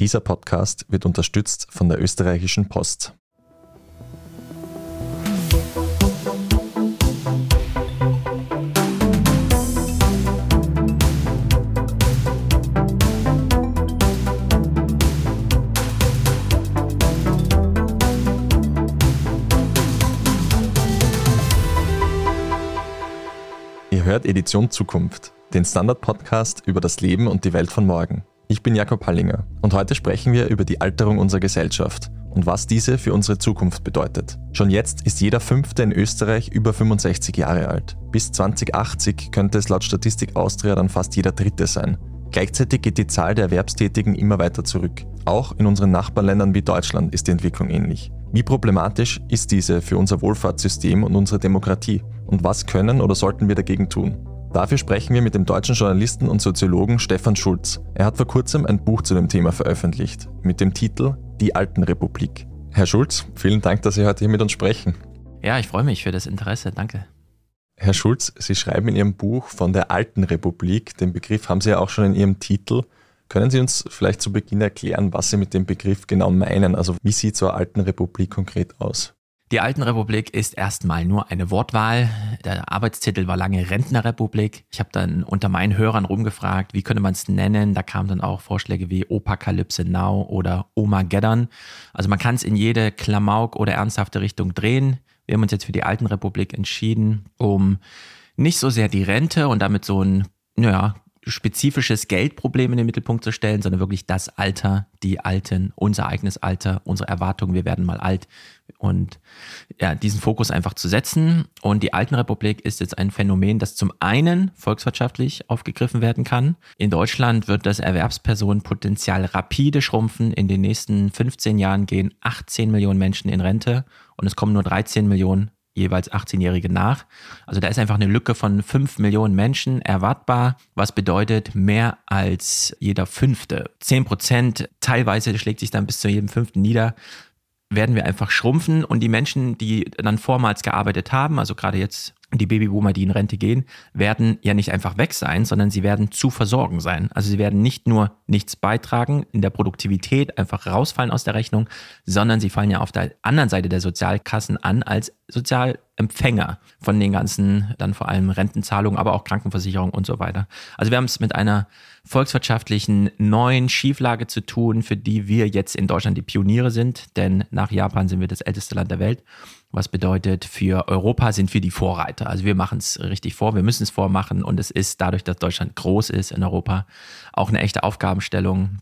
Dieser Podcast wird unterstützt von der österreichischen Post. Ihr hört Edition Zukunft, den Standard-Podcast über das Leben und die Welt von morgen. Ich bin Jakob Hallinger und heute sprechen wir über die Alterung unserer Gesellschaft und was diese für unsere Zukunft bedeutet. Schon jetzt ist jeder Fünfte in Österreich über 65 Jahre alt. Bis 2080 könnte es laut Statistik Austria dann fast jeder Dritte sein. Gleichzeitig geht die Zahl der Erwerbstätigen immer weiter zurück. Auch in unseren Nachbarländern wie Deutschland ist die Entwicklung ähnlich. Wie problematisch ist diese für unser Wohlfahrtssystem und unsere Demokratie? Und was können oder sollten wir dagegen tun? Dafür sprechen wir mit dem deutschen Journalisten und Soziologen Stefan Schulz. Er hat vor kurzem ein Buch zu dem Thema veröffentlicht, mit dem Titel Die Altenrepublik. Herr Schulz, vielen Dank, dass Sie heute hier mit uns sprechen. Ja, ich freue mich für das Interesse, danke. Herr Schulz, Sie schreiben in Ihrem Buch von der Altenrepublik. Den Begriff haben Sie ja auch schon in Ihrem Titel. Können Sie uns vielleicht zu Beginn erklären, was Sie mit dem Begriff genau meinen? Also wie sieht so eine Altenrepublik konkret aus? Die Altenrepublik ist erstmal nur eine Wortwahl. Der Arbeitstitel war lange Rentnerrepublik. Ich habe dann unter meinen Hörern rumgefragt, wie könnte man es nennen. Da kamen dann auch Vorschläge wie Opakalypse Now oder Omageddon. Also man kann es in jede Klamauk oder ernsthafte Richtung drehen. Wir haben uns jetzt für die Altenrepublik entschieden, um nicht so sehr die Rente und damit so ein, naja, spezifisches Geldproblem in den Mittelpunkt zu stellen, sondern wirklich das Alter, die Alten, unser eigenes Alter, unsere Erwartungen, wir werden mal alt und ja, diesen Fokus einfach zu setzen. Und die Altenrepublik ist jetzt ein Phänomen, das zum einen volkswirtschaftlich aufgegriffen werden kann. In Deutschland wird das Erwerbspersonenpotenzial rapide schrumpfen. In den nächsten 15 Jahren gehen 18 Millionen Menschen in Rente und es kommen nur 13 Millionen jeweils 18-Jährige nach. Also da ist einfach eine Lücke von 5 Millionen Menschen erwartbar, was bedeutet mehr als jeder Fünfte. 10 Prozent, teilweise schlägt sich dann bis zu jedem Fünften nieder, werden wir einfach schrumpfen und die Menschen, die dann vormals gearbeitet haben, also gerade jetzt die Babyboomer, die in Rente gehen, werden ja nicht einfach weg sein, sondern sie werden zu versorgen sein. Also sie werden nicht nur nichts beitragen, in der Produktivität einfach rausfallen aus der Rechnung, sondern sie fallen ja auf der anderen Seite der Sozialkassen an als Sozialempfänger von den ganzen, dann vor allem Rentenzahlungen, aber auch Krankenversicherung und so weiter. Also wir haben es mit einer volkswirtschaftlichen neuen Schieflage zu tun, für die wir jetzt in Deutschland die Pioniere sind, denn nach Japan sind wir das älteste Land der Welt. Was bedeutet, für Europa sind wir die Vorreiter. Also wir machen es richtig vor, wir müssen es vormachen und es ist dadurch, dass Deutschland groß ist in Europa, auch eine echte Aufgabenstellung,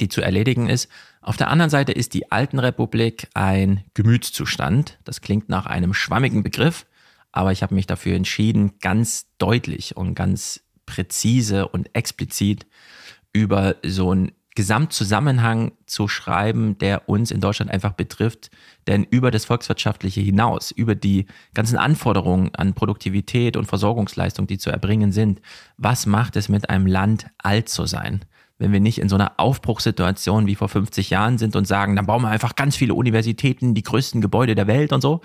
die zu erledigen ist. Auf der anderen Seite ist die Altenrepublik ein Gemütszustand. Das klingt nach einem schwammigen Begriff, aber ich habe mich dafür entschieden, ganz deutlich und ganz präzise und explizit über so einen Gesamtzusammenhang zu schreiben, der uns in Deutschland einfach betrifft. Denn über das Volkswirtschaftliche hinaus, über die ganzen Anforderungen an Produktivität und Versorgungsleistung, die zu erbringen sind, was macht es mit einem Land alt zu sein? Wenn wir nicht in so einer Aufbruchssituation wie vor 50 Jahren sind und sagen, dann bauen wir einfach ganz viele Universitäten, die größten Gebäude der Welt und so,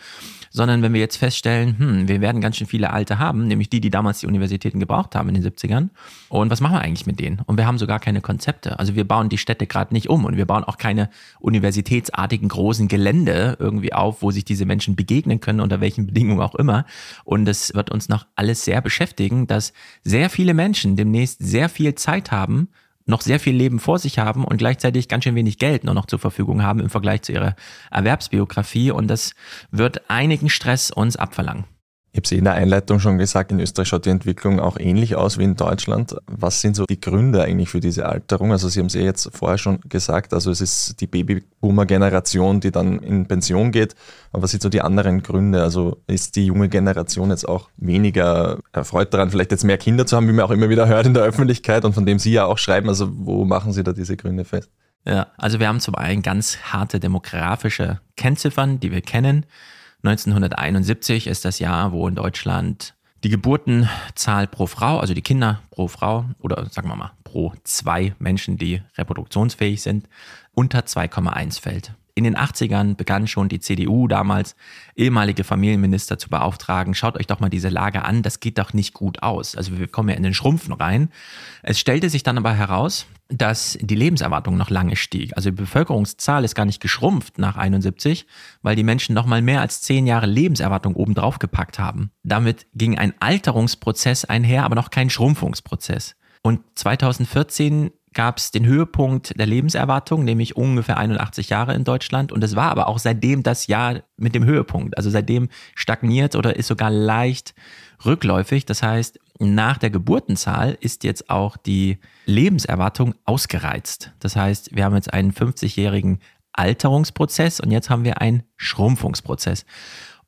sondern wenn wir jetzt feststellen, hm, wir werden ganz schön viele Alte haben, nämlich die, die damals die Universitäten gebraucht haben in den 70ern. Und was machen wir eigentlich mit denen? Und wir haben sogar keine Konzepte. Also wir bauen die Städte gerade nicht um und wir bauen auch keine universitätsartigen großen Gelände irgendwie auf, wo sich diese Menschen begegnen können, unter welchen Bedingungen auch immer. Und es wird uns noch alles sehr beschäftigen, dass sehr viele Menschen demnächst sehr viel Zeit haben, noch sehr viel Leben vor sich haben und gleichzeitig ganz schön wenig Geld nur noch zur Verfügung haben im Vergleich zu ihrer Erwerbsbiografie. Und das wird einigen Stress uns abverlangen. Ich habe es in der Einleitung schon gesagt, in Österreich schaut die Entwicklung auch ähnlich aus wie in Deutschland. Was sind so die Gründe eigentlich für diese Alterung? Also Sie haben es ja jetzt vorher schon gesagt, also es ist die Babyboomer-Generation, die dann in Pension geht. Aber was sind so die anderen Gründe? Also ist die junge Generation jetzt auch weniger erfreut daran, vielleicht jetzt mehr Kinder zu haben, wie man auch immer wieder hört in der Öffentlichkeit und von dem Sie ja auch schreiben? Also wo machen Sie da diese Gründe fest? Ja, also wir haben zum einen ganz harte demografische Kennziffern, die wir kennen. 1971 ist das Jahr, wo in Deutschland die Geburtenzahl pro Frau, also die Kinder pro Frau oder sagen wir mal pro zwei Menschen, die reproduktionsfähig sind, unter 2,1 fällt. In den 80ern begann schon die CDU damals, ehemalige Familienminister zu beauftragen, schaut euch doch mal diese Lage an, das geht doch nicht gut aus. Also wir kommen ja in den Schrumpfen rein. Es stellte sich dann aber heraus, dass die Lebenserwartung noch lange stieg. Also die Bevölkerungszahl ist gar nicht geschrumpft nach 71, weil die Menschen noch mal mehr als zehn Jahre Lebenserwartung obendrauf gepackt haben. Damit ging ein Alterungsprozess einher, aber noch kein Schrumpfungsprozess. Und 2014 gab es den Höhepunkt der Lebenserwartung, nämlich ungefähr 81 Jahre in Deutschland. Und es war aber auch seitdem das Jahr mit dem Höhepunkt. Also seitdem stagniert oder ist sogar leicht rückläufig. Das heißt, nach der Geburtenzahl ist jetzt auch die Lebenserwartung ausgereizt. Das heißt, wir haben jetzt einen 50-jährigen Alterungsprozess und jetzt haben wir einen Schrumpfungsprozess.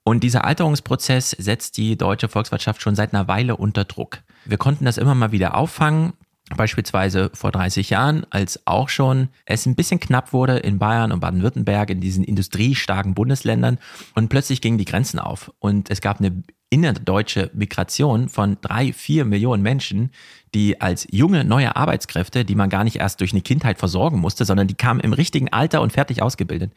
Und dieser Alterungsprozess setzt die deutsche Volkswirtschaft schon seit einer Weile unter Druck. Wir konnten das immer mal wieder auffangen. Beispielsweise vor 30 Jahren, als auch schon es ein bisschen knapp wurde in Bayern und Baden-Württemberg, in diesen industriestarken Bundesländern. Und plötzlich gingen die Grenzen auf. Und es gab eine innerdeutsche Migration von drei, vier Millionen Menschen, die als junge, neue Arbeitskräfte, die man gar nicht erst durch eine Kindheit versorgen musste, sondern die kamen im richtigen Alter und fertig ausgebildet,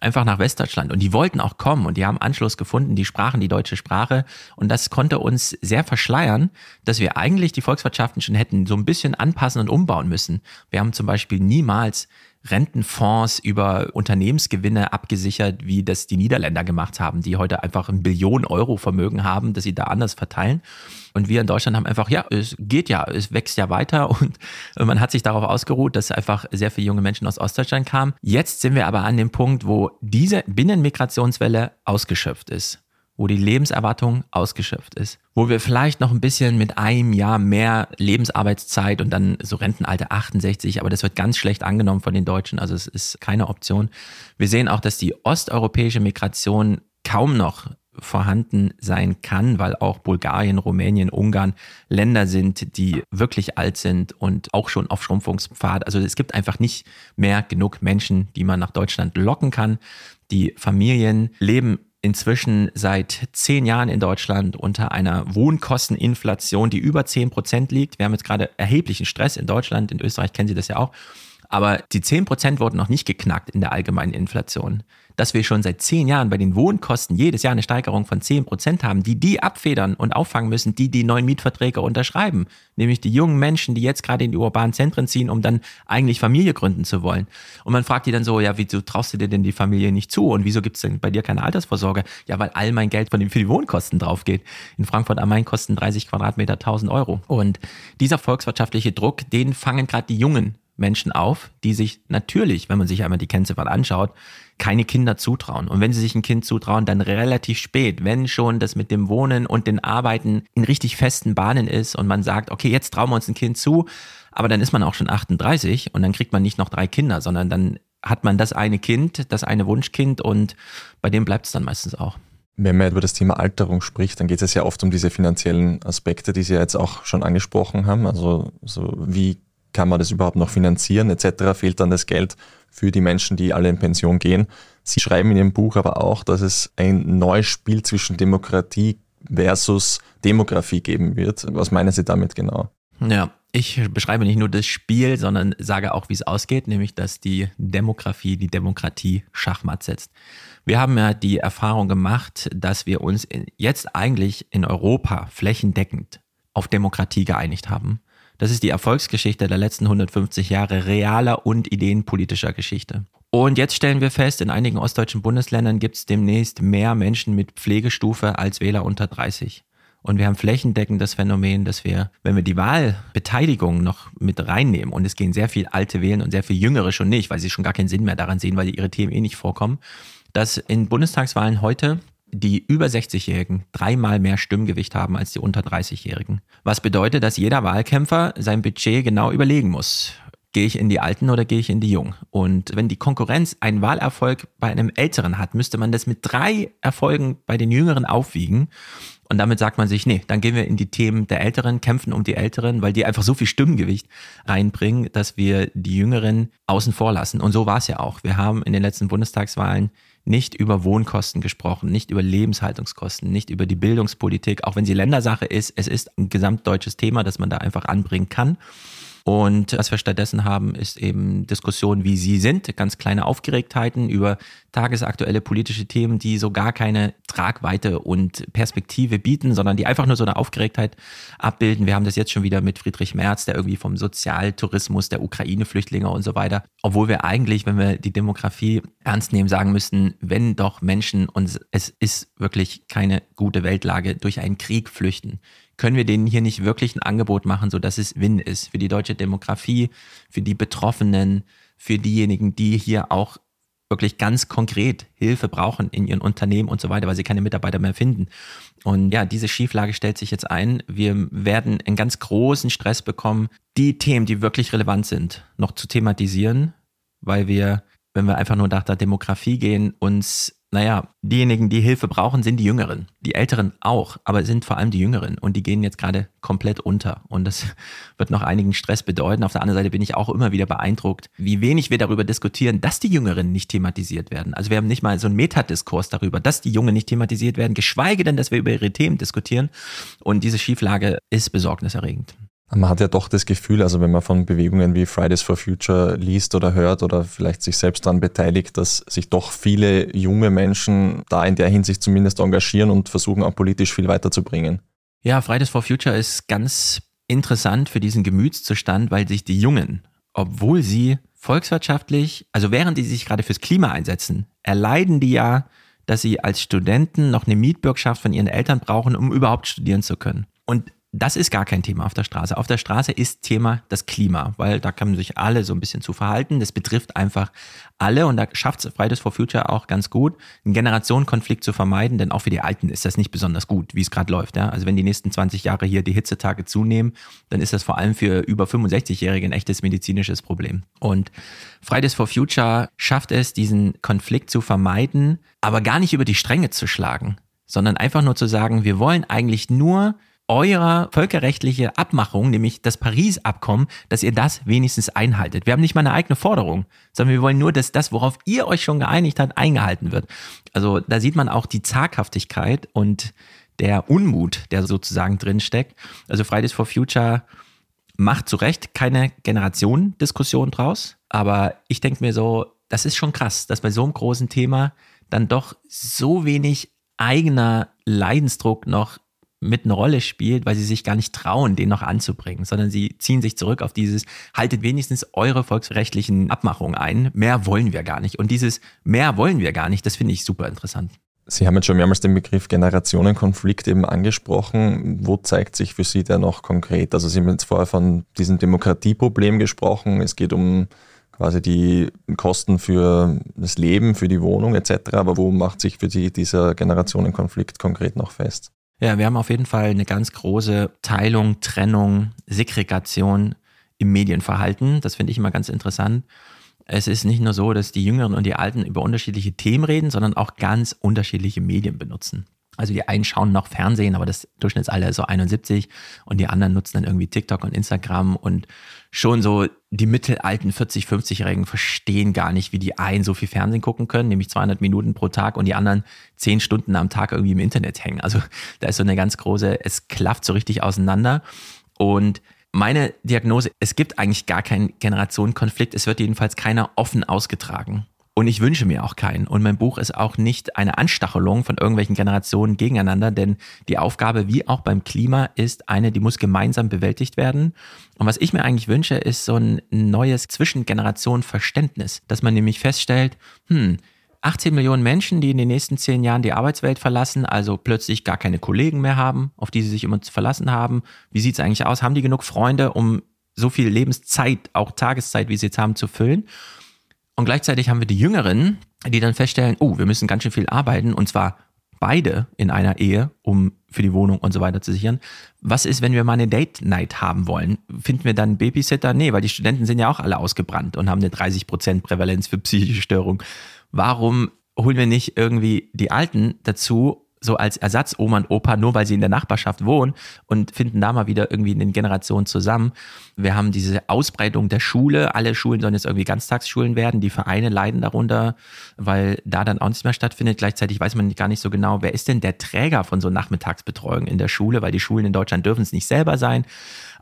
einfach nach Westdeutschland. Und die wollten auch kommen und die haben Anschluss gefunden, die sprachen die deutsche Sprache. Und das konnte uns sehr verschleiern, dass wir eigentlich die Volkswirtschaften schon hätten so ein bisschen anpassen und umbauen müssen. Wir haben zum Beispiel niemals Rentenfonds über Unternehmensgewinne abgesichert, wie das die Niederländer gemacht haben, die heute einfach ein Billion Euro Vermögen haben, dass sie da anders verteilen. Und wir in Deutschland haben einfach, ja, es geht ja, es wächst ja weiter und man hat sich darauf ausgeruht, dass einfach sehr viele junge Menschen aus Ostdeutschland kamen. Jetzt sind wir aber an dem Punkt, wo diese Binnenmigrationswelle ausgeschöpft ist wo die Lebenserwartung ausgeschöpft ist, wo wir vielleicht noch ein bisschen mit einem Jahr mehr Lebensarbeitszeit und dann so Rentenalter 68, aber das wird ganz schlecht angenommen von den Deutschen, also es ist keine Option. Wir sehen auch, dass die osteuropäische Migration kaum noch vorhanden sein kann, weil auch Bulgarien, Rumänien, Ungarn Länder sind, die wirklich alt sind und auch schon auf Schrumpfungspfad. Also es gibt einfach nicht mehr genug Menschen, die man nach Deutschland locken kann. Die Familien leben inzwischen seit zehn Jahren in Deutschland unter einer Wohnkosteninflation, die über zehn Prozent liegt. Wir haben jetzt gerade erheblichen Stress in Deutschland, in Österreich kennen Sie das ja auch. Aber die 10% wurden noch nicht geknackt in der allgemeinen Inflation. Dass wir schon seit zehn Jahren bei den Wohnkosten jedes Jahr eine Steigerung von 10% haben, die die abfedern und auffangen müssen, die die neuen Mietverträge unterschreiben. Nämlich die jungen Menschen, die jetzt gerade in die urbanen Zentren ziehen, um dann eigentlich Familie gründen zu wollen. Und man fragt die dann so, ja, wieso traust du dir denn die Familie nicht zu? Und wieso gibt es denn bei dir keine Altersvorsorge? Ja, weil all mein Geld von dem für die Wohnkosten drauf geht. In Frankfurt am Main kosten 30 Quadratmeter 1000 Euro. Und dieser volkswirtschaftliche Druck, den fangen gerade die Jungen Menschen auf, die sich natürlich, wenn man sich einmal die Kennziffern anschaut, keine Kinder zutrauen. Und wenn sie sich ein Kind zutrauen, dann relativ spät, wenn schon das mit dem Wohnen und den Arbeiten in richtig festen Bahnen ist und man sagt, okay, jetzt trauen wir uns ein Kind zu, aber dann ist man auch schon 38 und dann kriegt man nicht noch drei Kinder, sondern dann hat man das eine Kind, das eine Wunschkind und bei dem bleibt es dann meistens auch. Wenn man über das Thema Alterung spricht, dann geht es ja oft um diese finanziellen Aspekte, die Sie ja jetzt auch schon angesprochen haben. Also so wie kann man das überhaupt noch finanzieren etc., fehlt dann das Geld für die Menschen, die alle in Pension gehen. Sie schreiben in Ihrem Buch aber auch, dass es ein neues Spiel zwischen Demokratie versus Demografie geben wird. Was meinen Sie damit genau? Ja, ich beschreibe nicht nur das Spiel, sondern sage auch, wie es ausgeht, nämlich dass die Demografie die Demokratie Schachmatt setzt. Wir haben ja die Erfahrung gemacht, dass wir uns jetzt eigentlich in Europa flächendeckend auf Demokratie geeinigt haben. Das ist die Erfolgsgeschichte der letzten 150 Jahre realer und ideenpolitischer Geschichte. Und jetzt stellen wir fest, in einigen ostdeutschen Bundesländern gibt es demnächst mehr Menschen mit Pflegestufe als Wähler unter 30. Und wir haben flächendeckend das Phänomen, dass wir, wenn wir die Wahlbeteiligung noch mit reinnehmen, und es gehen sehr viel alte wählen und sehr viel jüngere schon nicht, weil sie schon gar keinen Sinn mehr daran sehen, weil ihre Themen eh nicht vorkommen, dass in Bundestagswahlen heute die über 60-Jährigen dreimal mehr Stimmgewicht haben als die unter 30-Jährigen. Was bedeutet, dass jeder Wahlkämpfer sein Budget genau überlegen muss. Gehe ich in die Alten oder gehe ich in die Jungen? Und wenn die Konkurrenz einen Wahlerfolg bei einem Älteren hat, müsste man das mit drei Erfolgen bei den Jüngeren aufwiegen. Und damit sagt man sich, nee, dann gehen wir in die Themen der Älteren, kämpfen um die Älteren, weil die einfach so viel Stimmgewicht reinbringen, dass wir die Jüngeren außen vor lassen. Und so war es ja auch. Wir haben in den letzten Bundestagswahlen nicht über Wohnkosten gesprochen, nicht über Lebenshaltungskosten, nicht über die Bildungspolitik, auch wenn sie Ländersache ist. Es ist ein gesamtdeutsches Thema, das man da einfach anbringen kann. Und was wir stattdessen haben, ist eben Diskussionen, wie sie sind, ganz kleine Aufgeregtheiten über tagesaktuelle politische Themen, die so gar keine Tragweite und Perspektive bieten, sondern die einfach nur so eine Aufgeregtheit abbilden. Wir haben das jetzt schon wieder mit Friedrich Merz, der irgendwie vom Sozialtourismus der Ukraine-Flüchtlinge und so weiter, obwohl wir eigentlich, wenn wir die Demografie ernst nehmen, sagen müssten, wenn doch Menschen und es ist wirklich keine gute Weltlage durch einen Krieg flüchten, können wir denen hier nicht wirklich ein Angebot machen, sodass es Win ist für die deutsche Demografie, für die Betroffenen, für diejenigen, die hier auch wirklich ganz konkret Hilfe brauchen in ihren Unternehmen und so weiter, weil sie keine Mitarbeiter mehr finden. Und ja, diese Schieflage stellt sich jetzt ein. Wir werden einen ganz großen Stress bekommen, die Themen, die wirklich relevant sind, noch zu thematisieren, weil wir, wenn wir einfach nur nach der Demografie gehen, uns naja, diejenigen, die Hilfe brauchen, sind die Jüngeren. Die Älteren auch, aber sind vor allem die Jüngeren und die gehen jetzt gerade komplett unter. Und das wird noch einigen Stress bedeuten. Auf der anderen Seite bin ich auch immer wieder beeindruckt, wie wenig wir darüber diskutieren, dass die Jüngeren nicht thematisiert werden. Also wir haben nicht mal so einen Metadiskurs darüber, dass die Jungen nicht thematisiert werden, geschweige denn, dass wir über ihre Themen diskutieren. Und diese Schieflage ist besorgniserregend. Man hat ja doch das Gefühl, also wenn man von Bewegungen wie Fridays for Future liest oder hört oder vielleicht sich selbst daran beteiligt, dass sich doch viele junge Menschen da in der Hinsicht zumindest engagieren und versuchen auch politisch viel weiterzubringen. Ja, Fridays for Future ist ganz interessant für diesen Gemütszustand, weil sich die Jungen, obwohl sie volkswirtschaftlich, also während die sich gerade fürs Klima einsetzen, erleiden die ja, dass sie als Studenten noch eine Mietbürgschaft von ihren Eltern brauchen, um überhaupt studieren zu können. Und das ist gar kein Thema auf der Straße. Auf der Straße ist Thema das Klima, weil da kann man sich alle so ein bisschen zu verhalten. Das betrifft einfach alle und da schafft es Fridays for Future auch ganz gut, einen Generationenkonflikt zu vermeiden, denn auch für die Alten ist das nicht besonders gut, wie es gerade läuft. Ja? Also wenn die nächsten 20 Jahre hier die Hitzetage zunehmen, dann ist das vor allem für über 65-Jährige ein echtes medizinisches Problem. Und Fridays for Future schafft es, diesen Konflikt zu vermeiden, aber gar nicht über die Stränge zu schlagen, sondern einfach nur zu sagen, wir wollen eigentlich nur eurer völkerrechtliche Abmachung, nämlich das Paris-Abkommen, dass ihr das wenigstens einhaltet. Wir haben nicht mal eine eigene Forderung, sondern wir wollen nur, dass das, worauf ihr euch schon geeinigt habt, eingehalten wird. Also da sieht man auch die Zaghaftigkeit und der Unmut, der sozusagen drinsteckt. Also Fridays for Future macht zu Recht keine Generationendiskussion draus, aber ich denke mir so, das ist schon krass, dass bei so einem großen Thema dann doch so wenig eigener Leidensdruck noch mit eine Rolle spielt, weil sie sich gar nicht trauen, den noch anzubringen, sondern sie ziehen sich zurück auf dieses, haltet wenigstens eure volksrechtlichen Abmachungen ein, mehr wollen wir gar nicht. Und dieses mehr wollen wir gar nicht, das finde ich super interessant. Sie haben jetzt schon mehrmals den Begriff Generationenkonflikt eben angesprochen. Wo zeigt sich für Sie der noch konkret? Also Sie haben jetzt vorher von diesem Demokratieproblem gesprochen. Es geht um quasi die Kosten für das Leben, für die Wohnung etc. Aber wo macht sich für Sie dieser Generationenkonflikt konkret noch fest? Ja, wir haben auf jeden Fall eine ganz große Teilung, Trennung, Segregation im Medienverhalten. Das finde ich immer ganz interessant. Es ist nicht nur so, dass die Jüngeren und die Alten über unterschiedliche Themen reden, sondern auch ganz unterschiedliche Medien benutzen. Also die einen schauen noch Fernsehen, aber das Durchschnittsalter ist so 71 und die anderen nutzen dann irgendwie TikTok und Instagram und schon so die mittelalten 40, 50-Jährigen verstehen gar nicht, wie die einen so viel Fernsehen gucken können, nämlich 200 Minuten pro Tag und die anderen 10 Stunden am Tag irgendwie im Internet hängen. Also da ist so eine ganz große, es klafft so richtig auseinander und meine Diagnose, es gibt eigentlich gar keinen Generationenkonflikt, es wird jedenfalls keiner offen ausgetragen. Und ich wünsche mir auch keinen. Und mein Buch ist auch nicht eine Anstachelung von irgendwelchen Generationen gegeneinander, denn die Aufgabe, wie auch beim Klima, ist eine, die muss gemeinsam bewältigt werden. Und was ich mir eigentlich wünsche, ist so ein neues Zwischengenerationenverständnis, dass man nämlich feststellt, hm, 18 Millionen Menschen, die in den nächsten zehn Jahren die Arbeitswelt verlassen, also plötzlich gar keine Kollegen mehr haben, auf die sie sich immer verlassen haben. Wie sieht es eigentlich aus? Haben die genug Freunde, um so viel Lebenszeit, auch Tageszeit, wie sie jetzt haben, zu füllen? Und gleichzeitig haben wir die Jüngeren, die dann feststellen, oh, wir müssen ganz schön viel arbeiten und zwar beide in einer Ehe, um für die Wohnung und so weiter zu sichern. Was ist, wenn wir mal eine Date Night haben wollen? Finden wir dann Babysitter? Nee, weil die Studenten sind ja auch alle ausgebrannt und haben eine 30% Prävalenz für psychische Störung. Warum holen wir nicht irgendwie die Alten dazu, so als Ersatz Oma und Opa, nur weil sie in der Nachbarschaft wohnen und finden da mal wieder irgendwie in den Generationen zusammen. Wir haben diese Ausbreitung der Schule. Alle Schulen sollen jetzt irgendwie Ganztagsschulen werden. Die Vereine leiden darunter, weil da dann auch nichts mehr stattfindet. Gleichzeitig weiß man gar nicht so genau, wer ist denn der Träger von so Nachmittagsbetreuung in der Schule, weil die Schulen in Deutschland dürfen es nicht selber sein.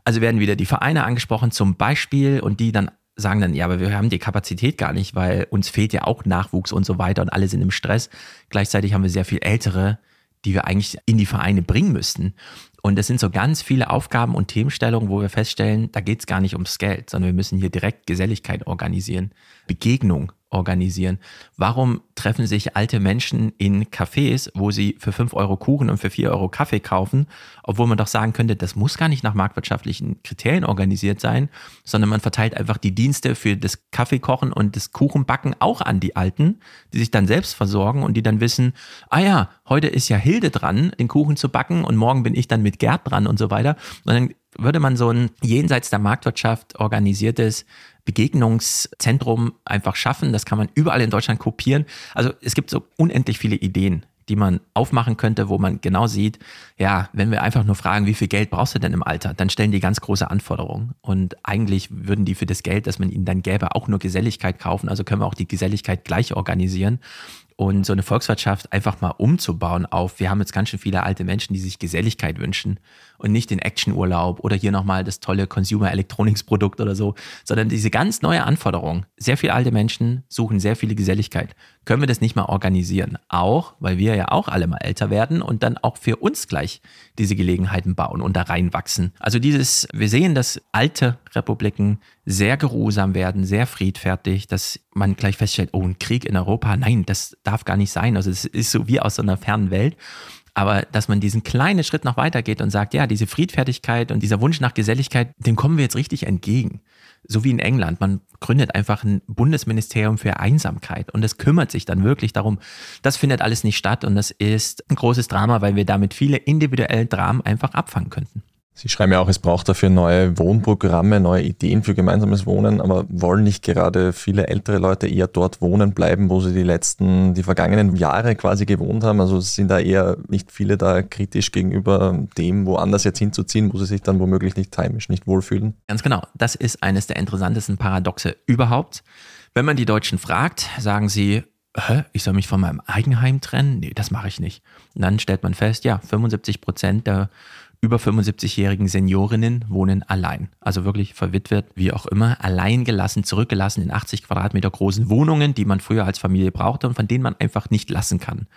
Also werden wieder die Vereine angesprochen zum Beispiel und die dann sagen dann, ja, aber wir haben die Kapazität gar nicht, weil uns fehlt ja auch Nachwuchs und so weiter und alle sind im Stress. Gleichzeitig haben wir sehr viel Ältere, die wir eigentlich in die Vereine bringen müssten. Und es sind so ganz viele Aufgaben und Themenstellungen, wo wir feststellen, da geht es gar nicht ums Geld, sondern wir müssen hier direkt Geselligkeit organisieren, Begegnung organisieren. Warum treffen sich alte Menschen in Cafés, wo sie für 5 Euro Kuchen und für 4 Euro Kaffee kaufen, obwohl man doch sagen könnte, das muss gar nicht nach marktwirtschaftlichen Kriterien organisiert sein, sondern man verteilt einfach die Dienste für das Kaffeekochen und das Kuchenbacken auch an die Alten, die sich dann selbst versorgen und die dann wissen, ah ja, heute ist ja Hilde dran, den Kuchen zu backen und morgen bin ich dann mit Gerd dran und so weiter. Und dann würde man so ein jenseits der Marktwirtschaft organisiertes Begegnungszentrum einfach schaffen. Das kann man überall in Deutschland kopieren. Also es gibt so unendlich viele Ideen, die man aufmachen könnte, wo man genau sieht, ja, wenn wir einfach nur fragen, wie viel Geld brauchst du denn im Alter, dann stellen die ganz große Anforderungen. Und eigentlich würden die für das Geld, das man ihnen dann gäbe, auch nur Geselligkeit kaufen. Also können wir auch die Geselligkeit gleich organisieren und so eine Volkswirtschaft einfach mal umzubauen auf, wir haben jetzt ganz schön viele alte Menschen, die sich Geselligkeit wünschen und nicht den Actionurlaub oder hier nochmal das tolle Consumer Electronics Produkt oder so, sondern diese ganz neue Anforderung. Sehr viele alte Menschen suchen sehr viele Geselligkeit. Können wir das nicht mal organisieren? Auch, weil wir ja auch alle mal älter werden und dann auch für uns gleich diese Gelegenheiten bauen und da reinwachsen. Also dieses, wir sehen, dass alte Republiken sehr geruhsam werden, sehr friedfertig, dass man gleich feststellt, oh, ein Krieg in Europa, nein, das darf gar nicht sein. Also es ist so wie aus so einer fernen Welt. Aber dass man diesen kleinen Schritt noch weitergeht und sagt, ja, diese Friedfertigkeit und dieser Wunsch nach Geselligkeit, dem kommen wir jetzt richtig entgegen. So wie in England. Man gründet einfach ein Bundesministerium für Einsamkeit und es kümmert sich dann wirklich darum. Das findet alles nicht statt und das ist ein großes Drama, weil wir damit viele individuelle Dramen einfach abfangen könnten. Sie schreiben ja auch, es braucht dafür neue Wohnprogramme, neue Ideen für gemeinsames Wohnen, aber wollen nicht gerade viele ältere Leute eher dort wohnen bleiben, wo sie die letzten, die vergangenen Jahre quasi gewohnt haben? Also sind da eher nicht viele da kritisch gegenüber dem, woanders jetzt hinzuziehen, wo sie sich dann womöglich nicht heimisch, nicht wohlfühlen? Ganz genau. Das ist eines der interessantesten Paradoxe überhaupt. Wenn man die Deutschen fragt, sagen sie, Hä? ich soll mich von meinem Eigenheim trennen? Nee, das mache ich nicht. Und dann stellt man fest, ja, 75 Prozent der über 75-jährigen Seniorinnen wohnen allein. Also wirklich verwitwet, wie auch immer, allein gelassen, zurückgelassen in 80 Quadratmeter großen Wohnungen, die man früher als Familie brauchte und von denen man einfach nicht lassen kann.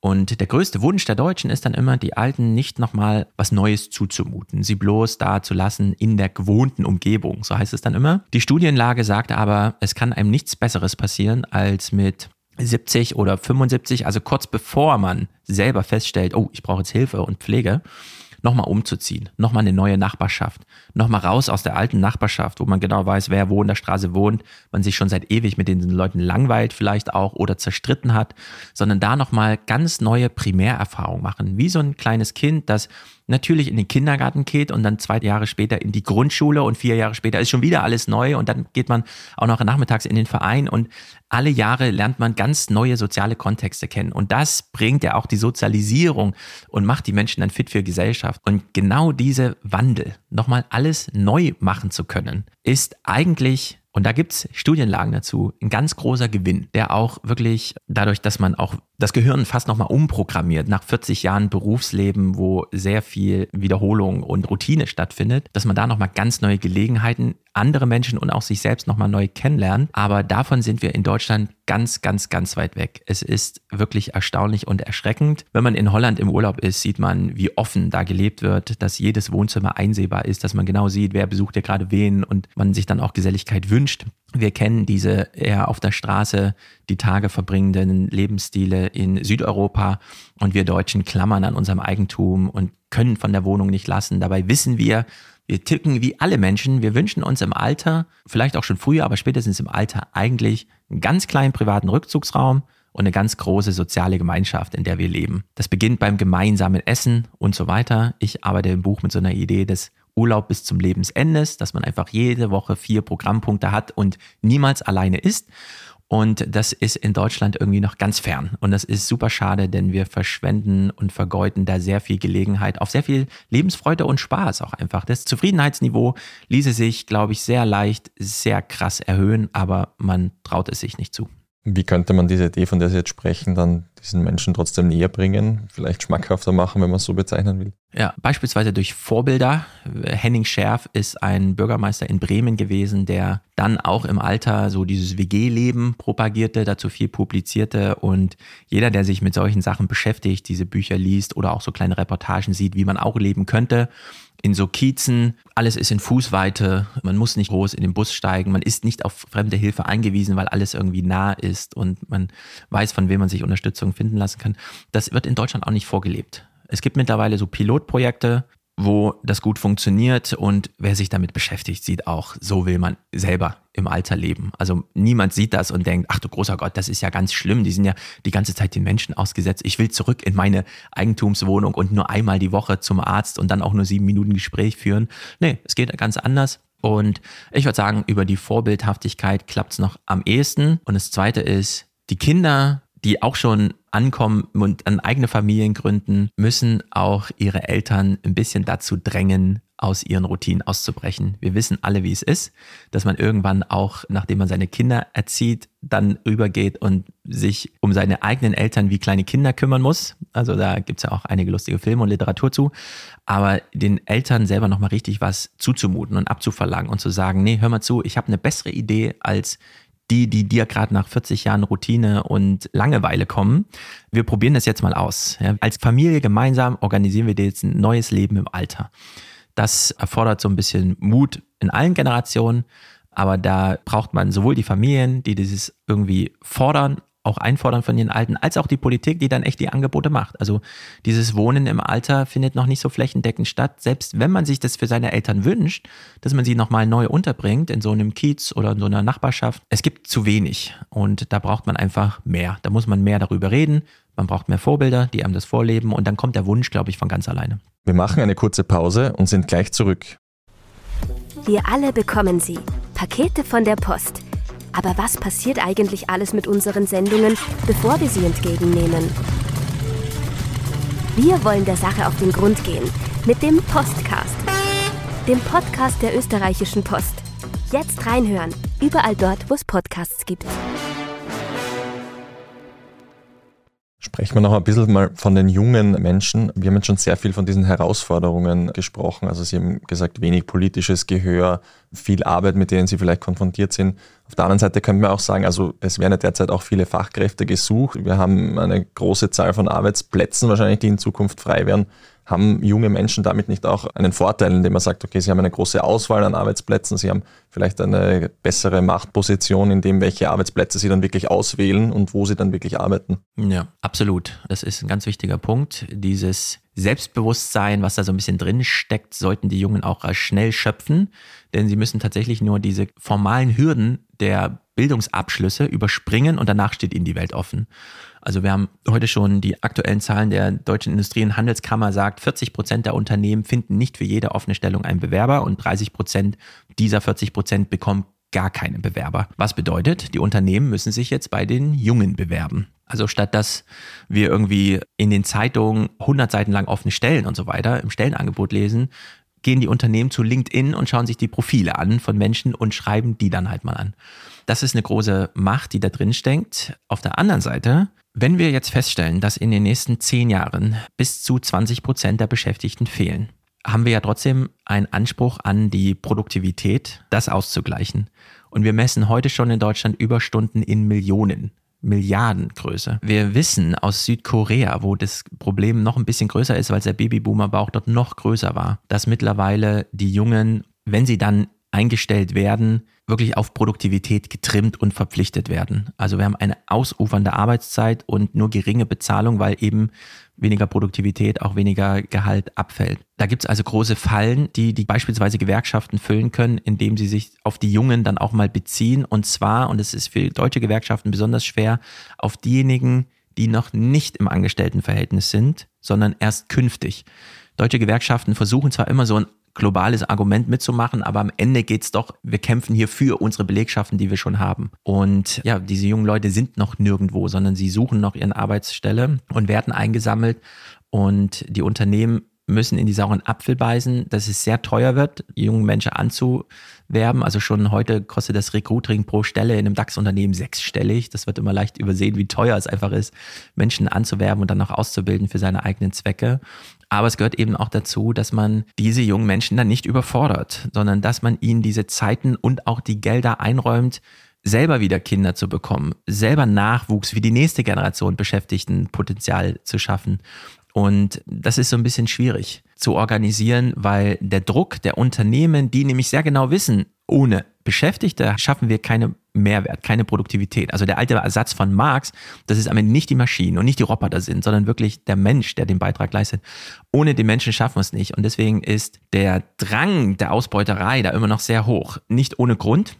Und der größte Wunsch der Deutschen ist dann immer, die Alten nicht nochmal was Neues zuzumuten, sie bloß da zu lassen in der gewohnten Umgebung, so heißt es dann immer. Die Studienlage sagt aber, es kann einem nichts Besseres passieren, als mit 70 oder 75, also kurz bevor man selber feststellt, oh, ich brauche jetzt Hilfe und Pflege, nochmal umzuziehen, nochmal eine neue Nachbarschaft, nochmal raus aus der alten Nachbarschaft, wo man genau weiß, wer wo in der Straße wohnt, man sich schon seit ewig mit den Leuten langweilt vielleicht auch oder zerstritten hat, sondern da nochmal ganz neue Primärerfahrungen machen, wie so ein kleines Kind, das natürlich in den Kindergarten geht und dann zwei Jahre später in die Grundschule und vier Jahre später ist schon wieder alles neu und dann geht man auch noch nachmittags in den Verein und alle Jahre lernt man ganz neue soziale Kontexte kennen und das bringt ja auch die Sozialisierung und macht die Menschen dann fit für Gesellschaft. Und genau diese Wandel, nochmal alles neu machen zu können, ist eigentlich und da gibt's Studienlagen dazu. Ein ganz großer Gewinn, der auch wirklich dadurch, dass man auch das Gehirn fast nochmal umprogrammiert, nach 40 Jahren Berufsleben, wo sehr viel Wiederholung und Routine stattfindet, dass man da nochmal ganz neue Gelegenheiten, andere Menschen und auch sich selbst nochmal neu kennenlernt. Aber davon sind wir in Deutschland ganz, ganz, ganz weit weg. Es ist wirklich erstaunlich und erschreckend. Wenn man in Holland im Urlaub ist, sieht man, wie offen da gelebt wird, dass jedes Wohnzimmer einsehbar ist, dass man genau sieht, wer besucht ja gerade wen und man sich dann auch Geselligkeit wünscht. Wir kennen diese eher auf der Straße die Tage verbringenden Lebensstile in Südeuropa und wir Deutschen klammern an unserem Eigentum und können von der Wohnung nicht lassen. Dabei wissen wir, wir ticken wie alle Menschen. Wir wünschen uns im Alter, vielleicht auch schon früher, aber spätestens im Alter eigentlich einen ganz kleinen privaten Rückzugsraum und eine ganz große soziale Gemeinschaft, in der wir leben. Das beginnt beim gemeinsamen Essen und so weiter. Ich arbeite im Buch mit so einer Idee des Urlaub bis zum Lebensendes, dass man einfach jede Woche vier Programmpunkte hat und niemals alleine ist. Und das ist in Deutschland irgendwie noch ganz fern. Und das ist super schade, denn wir verschwenden und vergeuden da sehr viel Gelegenheit auf sehr viel Lebensfreude und Spaß auch einfach. Das Zufriedenheitsniveau ließe sich, glaube ich, sehr leicht, sehr krass erhöhen, aber man traut es sich nicht zu. Wie könnte man diese Idee, von der Sie jetzt sprechen, dann diesen Menschen trotzdem näher bringen, vielleicht schmackhafter machen, wenn man es so bezeichnen will? Ja, beispielsweise durch Vorbilder. Henning Scherf ist ein Bürgermeister in Bremen gewesen, der dann auch im Alter so dieses WG-Leben propagierte, dazu viel publizierte und jeder, der sich mit solchen Sachen beschäftigt, diese Bücher liest oder auch so kleine Reportagen sieht, wie man auch leben könnte, in so Kiezen, alles ist in Fußweite, man muss nicht groß in den Bus steigen, man ist nicht auf fremde Hilfe angewiesen, weil alles irgendwie nah ist und man weiß, von wem man sich Unterstützung finden lassen kann. Das wird in Deutschland auch nicht vorgelebt. Es gibt mittlerweile so Pilotprojekte, wo das gut funktioniert und wer sich damit beschäftigt, sieht auch, so will man selber im Alter leben. Also niemand sieht das und denkt, ach du großer Gott, das ist ja ganz schlimm, die sind ja die ganze Zeit den Menschen ausgesetzt. Ich will zurück in meine Eigentumswohnung und nur einmal die Woche zum Arzt und dann auch nur sieben Minuten Gespräch führen. Nee, es geht ganz anders. Und ich würde sagen, über die Vorbildhaftigkeit klappt es noch am ehesten. Und das Zweite ist, die Kinder die auch schon ankommen und an eigene Familien gründen, müssen auch ihre Eltern ein bisschen dazu drängen, aus ihren Routinen auszubrechen. Wir wissen alle, wie es ist, dass man irgendwann auch, nachdem man seine Kinder erzieht, dann übergeht und sich um seine eigenen Eltern wie kleine Kinder kümmern muss. Also da gibt es ja auch einige lustige Filme und Literatur zu. Aber den Eltern selber nochmal richtig was zuzumuten und abzuverlangen und zu sagen, nee, hör mal zu, ich habe eine bessere Idee als die, die dir gerade nach 40 Jahren Routine und Langeweile kommen. Wir probieren das jetzt mal aus. Ja, als Familie gemeinsam organisieren wir dir jetzt ein neues Leben im Alter. Das erfordert so ein bisschen Mut in allen Generationen, aber da braucht man sowohl die Familien, die dieses irgendwie fordern, auch einfordern von den Alten, als auch die Politik, die dann echt die Angebote macht. Also dieses Wohnen im Alter findet noch nicht so flächendeckend statt. Selbst wenn man sich das für seine Eltern wünscht, dass man sie nochmal neu unterbringt in so einem Kiez oder in so einer Nachbarschaft, es gibt zu wenig und da braucht man einfach mehr. Da muss man mehr darüber reden. Man braucht mehr Vorbilder, die einem das vorleben und dann kommt der Wunsch, glaube ich, von ganz alleine. Wir machen eine kurze Pause und sind gleich zurück. Wir alle bekommen sie. Pakete von der Post aber was passiert eigentlich alles mit unseren Sendungen, bevor wir sie entgegennehmen? Wir wollen der Sache auf den Grund gehen mit dem Postcast, dem Podcast der österreichischen Post. Jetzt reinhören, überall dort, wo es Podcasts gibt. Sprechen wir noch ein bisschen mal von den jungen Menschen. Wir haben jetzt schon sehr viel von diesen Herausforderungen gesprochen. Also Sie haben gesagt, wenig politisches Gehör, viel Arbeit, mit denen Sie vielleicht konfrontiert sind. Auf der anderen Seite können wir auch sagen, also es werden ja derzeit auch viele Fachkräfte gesucht. Wir haben eine große Zahl von Arbeitsplätzen wahrscheinlich, die in Zukunft frei werden. Haben junge Menschen damit nicht auch einen Vorteil, indem man sagt, okay, sie haben eine große Auswahl an Arbeitsplätzen, sie haben vielleicht eine bessere Machtposition in dem, welche Arbeitsplätze sie dann wirklich auswählen und wo sie dann wirklich arbeiten? Ja, absolut. Das ist ein ganz wichtiger Punkt. Dieses Selbstbewusstsein, was da so ein bisschen drin steckt, sollten die Jungen auch schnell schöpfen, denn sie müssen tatsächlich nur diese formalen Hürden der Bildungsabschlüsse überspringen und danach steht ihnen die Welt offen. Also wir haben heute schon die aktuellen Zahlen der Deutschen Industrie- und Handelskammer sagt, 40 Prozent der Unternehmen finden nicht für jede offene Stellung einen Bewerber und 30 Prozent dieser 40 Prozent bekommen gar keinen Bewerber. Was bedeutet, die Unternehmen müssen sich jetzt bei den Jungen bewerben. Also statt dass wir irgendwie in den Zeitungen 100 Seiten lang offene Stellen und so weiter im Stellenangebot lesen, gehen die Unternehmen zu LinkedIn und schauen sich die Profile an von Menschen und schreiben die dann halt mal an. Das ist eine große Macht, die da drin steckt. Auf der anderen Seite wenn wir jetzt feststellen, dass in den nächsten zehn Jahren bis zu 20 Prozent der Beschäftigten fehlen, haben wir ja trotzdem einen Anspruch an die Produktivität, das auszugleichen. Und wir messen heute schon in Deutschland Überstunden in Millionen. Milliardengröße. Wir wissen aus Südkorea, wo das Problem noch ein bisschen größer ist, weil der Babyboomer-Bauch dort noch größer war, dass mittlerweile die Jungen, wenn sie dann eingestellt werden, wirklich auf Produktivität getrimmt und verpflichtet werden. Also wir haben eine ausufernde Arbeitszeit und nur geringe Bezahlung, weil eben weniger Produktivität, auch weniger Gehalt abfällt. Da gibt es also große Fallen, die die beispielsweise Gewerkschaften füllen können, indem sie sich auf die Jungen dann auch mal beziehen. Und zwar, und es ist für deutsche Gewerkschaften besonders schwer, auf diejenigen, die noch nicht im Angestelltenverhältnis sind, sondern erst künftig. Deutsche Gewerkschaften versuchen zwar immer so ein globales Argument mitzumachen, aber am Ende geht es doch, wir kämpfen hier für unsere Belegschaften, die wir schon haben. Und ja, diese jungen Leute sind noch nirgendwo, sondern sie suchen noch ihren Arbeitsstelle und werden eingesammelt und die Unternehmen müssen in die sauren Apfel beißen, dass es sehr teuer wird, junge Menschen anzu werben. Also schon heute kostet das Recruiting pro Stelle in einem DAX-Unternehmen sechsstellig. Das wird immer leicht übersehen, wie teuer es einfach ist, Menschen anzuwerben und dann auch auszubilden für seine eigenen Zwecke. Aber es gehört eben auch dazu, dass man diese jungen Menschen dann nicht überfordert, sondern dass man ihnen diese Zeiten und auch die Gelder einräumt, selber wieder Kinder zu bekommen, selber Nachwuchs wie die nächste Generation Beschäftigten Potenzial zu schaffen. Und das ist so ein bisschen schwierig zu organisieren, weil der Druck der Unternehmen, die nämlich sehr genau wissen, ohne Beschäftigte schaffen wir keine Mehrwert, keine Produktivität. Also der alte Ersatz von Marx, das ist am Ende nicht die Maschinen und nicht die Roboter sind, sondern wirklich der Mensch, der den Beitrag leistet. Ohne den Menschen schaffen wir es nicht. Und deswegen ist der Drang der Ausbeuterei da immer noch sehr hoch. Nicht ohne Grund.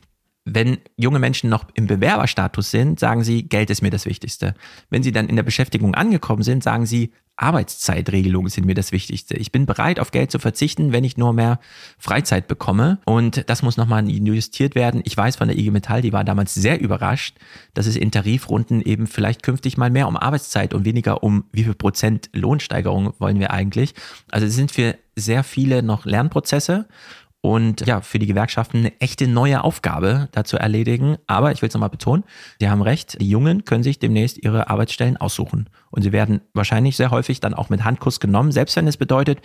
Wenn junge Menschen noch im Bewerberstatus sind, sagen sie, Geld ist mir das Wichtigste. Wenn sie dann in der Beschäftigung angekommen sind, sagen sie, Arbeitszeitregelungen sind mir das Wichtigste. Ich bin bereit, auf Geld zu verzichten, wenn ich nur mehr Freizeit bekomme. Und das muss nochmal justiert werden. Ich weiß von der IG Metall, die war damals sehr überrascht, dass es in Tarifrunden eben vielleicht künftig mal mehr um Arbeitszeit und weniger um wie viel Prozent Lohnsteigerung wollen wir eigentlich. Also es sind für sehr viele noch Lernprozesse und ja, für die Gewerkschaften eine echte neue Aufgabe dazu erledigen. Aber ich will es nochmal betonen, Sie haben recht, die Jungen können sich demnächst ihre Arbeitsstellen aussuchen. Und sie werden wahrscheinlich sehr häufig dann auch mit Handkuss genommen, selbst wenn es bedeutet,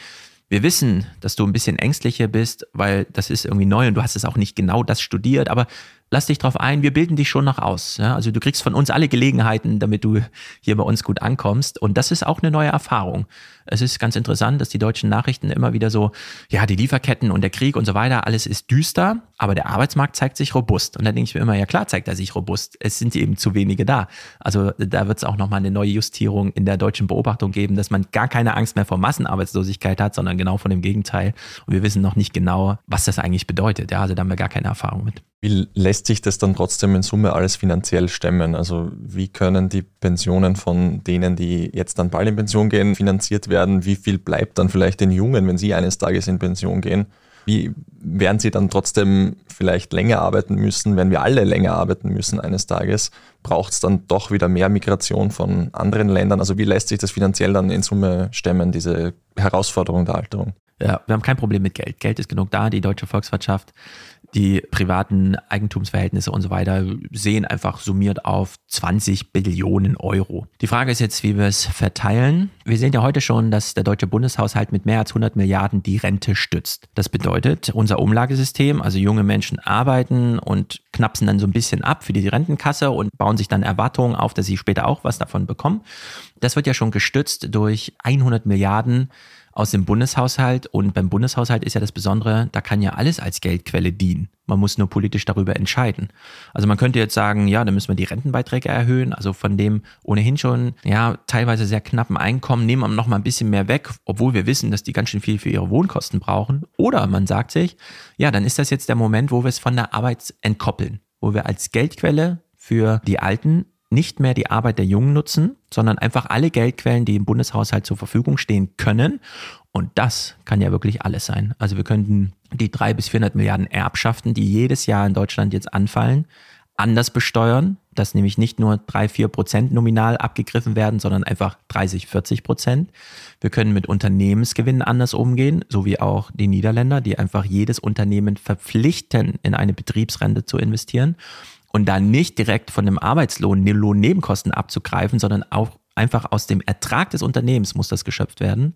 wir wissen, dass du ein bisschen ängstlicher bist, weil das ist irgendwie neu und du hast es auch nicht genau das studiert, aber lass dich drauf ein, wir bilden dich schon noch aus. Ja? Also du kriegst von uns alle Gelegenheiten, damit du hier bei uns gut ankommst. Und das ist auch eine neue Erfahrung. Es ist ganz interessant, dass die deutschen Nachrichten immer wieder so, ja, die Lieferketten und der Krieg und so weiter, alles ist düster, aber der Arbeitsmarkt zeigt sich robust. Und da denke ich mir immer, ja klar zeigt er sich robust. Es sind eben zu wenige da. Also da wird es auch nochmal eine neue Justierung in der deutschen Beobachtung geben, dass man gar keine Angst mehr vor Massenarbeitslosigkeit hat, sondern genau von dem Gegenteil. Und wir wissen noch nicht genau, was das eigentlich bedeutet. Ja, also da haben wir gar keine Erfahrung mit. Wie lässt sich das dann trotzdem in Summe alles finanziell stemmen? Also wie können die Pensionen von denen, die jetzt dann bald in Pension gehen, finanziert werden? Wie viel bleibt dann vielleicht den Jungen, wenn sie eines Tages in Pension gehen? Wie werden sie dann trotzdem vielleicht länger arbeiten müssen, wenn wir alle länger arbeiten müssen eines Tages? Braucht es dann doch wieder mehr Migration von anderen Ländern? Also wie lässt sich das finanziell dann in Summe stemmen, diese Herausforderung der Alterung? Ja, wir haben kein Problem mit Geld. Geld ist genug da. Die deutsche Volkswirtschaft die privaten Eigentumsverhältnisse und so weiter sehen einfach summiert auf 20 Billionen Euro. Die Frage ist jetzt, wie wir es verteilen. Wir sehen ja heute schon, dass der deutsche Bundeshaushalt mit mehr als 100 Milliarden die Rente stützt. Das bedeutet, unser Umlagesystem, also junge Menschen arbeiten und knapsen dann so ein bisschen ab für die Rentenkasse und bauen sich dann Erwartungen auf, dass sie später auch was davon bekommen. Das wird ja schon gestützt durch 100 Milliarden aus dem Bundeshaushalt. Und beim Bundeshaushalt ist ja das Besondere, da kann ja alles als Geldquelle dienen. Man muss nur politisch darüber entscheiden. Also man könnte jetzt sagen, ja, dann müssen wir die Rentenbeiträge erhöhen. Also von dem ohnehin schon, ja, teilweise sehr knappen Einkommen nehmen wir noch mal ein bisschen mehr weg, obwohl wir wissen, dass die ganz schön viel für ihre Wohnkosten brauchen. Oder man sagt sich, ja, dann ist das jetzt der Moment, wo wir es von der Arbeit entkoppeln, wo wir als Geldquelle für die Alten nicht mehr die Arbeit der Jungen nutzen, sondern einfach alle Geldquellen, die im Bundeshaushalt zur Verfügung stehen können. Und das kann ja wirklich alles sein. Also wir könnten die drei bis 400 Milliarden Erbschaften, die jedes Jahr in Deutschland jetzt anfallen, anders besteuern, dass nämlich nicht nur drei, vier Prozent nominal abgegriffen werden, sondern einfach 30, 40 Prozent. Wir können mit Unternehmensgewinnen anders umgehen, so wie auch die Niederländer, die einfach jedes Unternehmen verpflichten, in eine Betriebsrente zu investieren und da nicht direkt von dem Arbeitslohn Lohnnebenkosten abzugreifen, sondern auch einfach aus dem Ertrag des Unternehmens muss das geschöpft werden.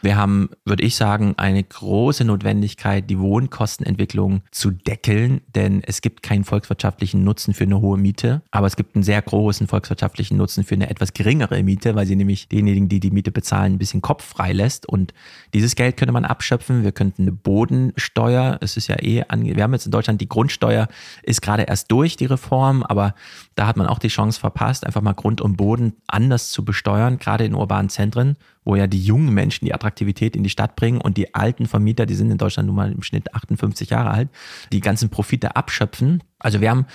Wir haben, würde ich sagen, eine große Notwendigkeit, die Wohnkostenentwicklung zu deckeln, denn es gibt keinen volkswirtschaftlichen Nutzen für eine hohe Miete, aber es gibt einen sehr großen volkswirtschaftlichen Nutzen für eine etwas geringere Miete, weil sie nämlich denjenigen, die die Miete bezahlen, ein bisschen Kopf frei lässt und dieses Geld könnte man abschöpfen. Wir könnten eine Bodensteuer, es ist ja eh, wir haben jetzt in Deutschland die Grundsteuer, ist gerade erst durch die Reform, aber da hat man auch die Chance verpasst, einfach mal Grund und Boden anders zu besteuern, gerade in urbanen Zentren, wo ja die jungen Menschen die Attraktivität in die Stadt bringen und die alten Vermieter, die sind in Deutschland nun mal im Schnitt 58 Jahre alt, die ganzen Profite abschöpfen. Also wir haben